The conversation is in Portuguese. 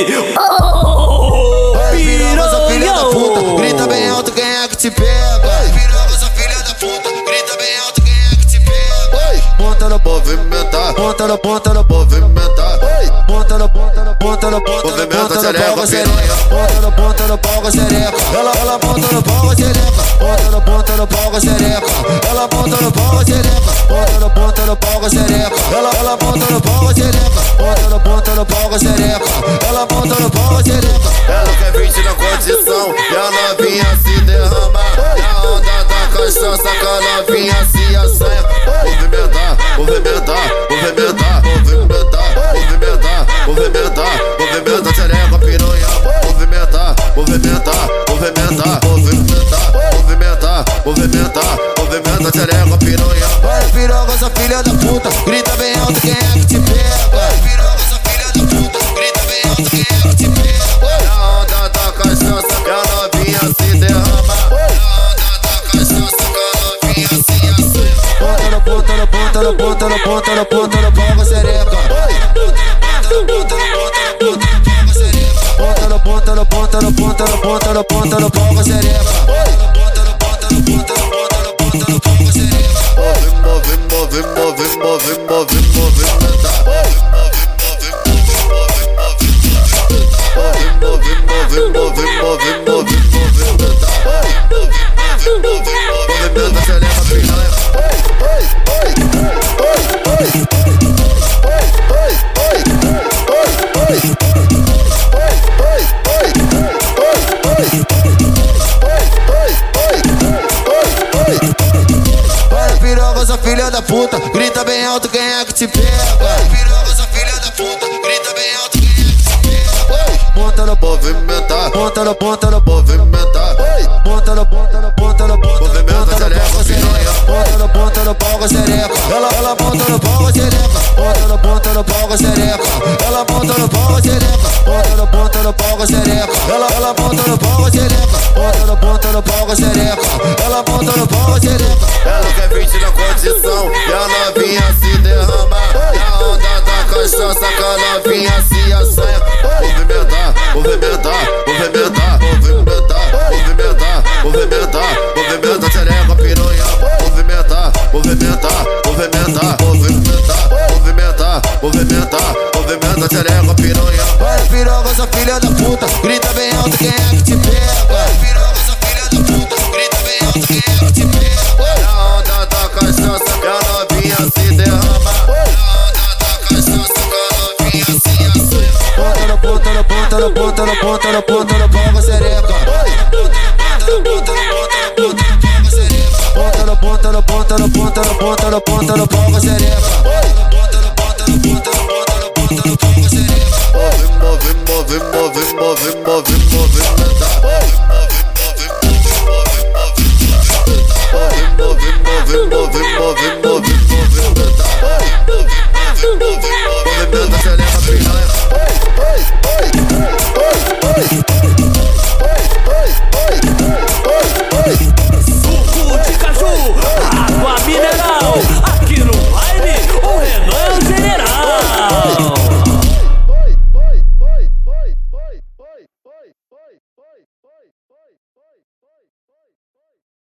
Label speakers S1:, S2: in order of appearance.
S1: Oh,
S2: piranha, filha da puta, grita bem alto quem é que te pega. Piranha, filha da puta, grita bem alto quem é que te pega. Ponta no movimentar, ponta no ponta no movimentar. Ponta no ponta no ponta no ponta no ponta no pau sereca. Ponta no ponta no pau sereca. Ela ela ponta no pau sereca. Ponta no ponta no pau sereca. Ela ponta no pau sereca. Ponta no ponta no pau sereca. Ela ela no pau sereca. Ponta no ponta no pau sereca. Ela ponta no pau sereca.
S3: Ela quer 20 na condição e a novinha se derrama. Na onda da cachaça que a novinha se assanha. Movimentar, movimentar, movimentar, movimentar, movimentar, movimentar, movimentar, xereca, piranha. Movimentar, movimentar, movimentar, movimentar, movimentar, movimentar, movimentar, xereca, piranha.
S2: Piroga, essa filha da puta, grita bem alto quem é que te pega. Piroga, essa filha da puta, grita bem alto quem é que te pega.
S3: Na onda da cachaça que a novinha se derrama. Na onda da cachaça que a novinha se assanha.
S2: Ponta no ponta no ponta no ponta no ponta no ponta no pau sereca. Ponta no ponta no ponta no ponta no ponta no ponta no pau sereca.
S3: Move, move, move,
S2: filha da puta, grita bem alto quem é que te pega. Piroga, essa filha da puta, grita bem alto quem é que te pega. Ponta no
S3: Movimentar,
S2: ponta no ponta no
S3: movimentar.
S2: no ponta no ponta no ponta no no
S3: xereca, piranha.
S2: Ponta no ponta no pau sereca. Ela ela ponta no pau sereca. Ponta no ponta no pau sereca. Ela ponta no pau sereca. Ponta no ponta no pau sereca. Ela ela ponta no pau sereca. Ponta no ponta no pau sereca. Ela ponta no pau sereca.
S3: Condição e a novinha se derrama. Na onda da cachaça que a novinha se assanha. Movimentar, movimentar, movimentar, movimentar, movimentar, movimentar, movimentar, xereca, piranha. Movimentar, movimentar, movimentar, movimentar, movimentar, movimentar, movimentar, xereca, piranha.
S2: Vai piroga, essa filha da puta, grita bem alto quem é que te ponta no ponta no ponta no ponta no pau sereca. Ponta no ponta no ponta no ponta no ponta no ponta no pau sereca. Ponta no ponta no ponta no ponta no ponta no pau sereca.
S3: Move, move, move, move, move. Move,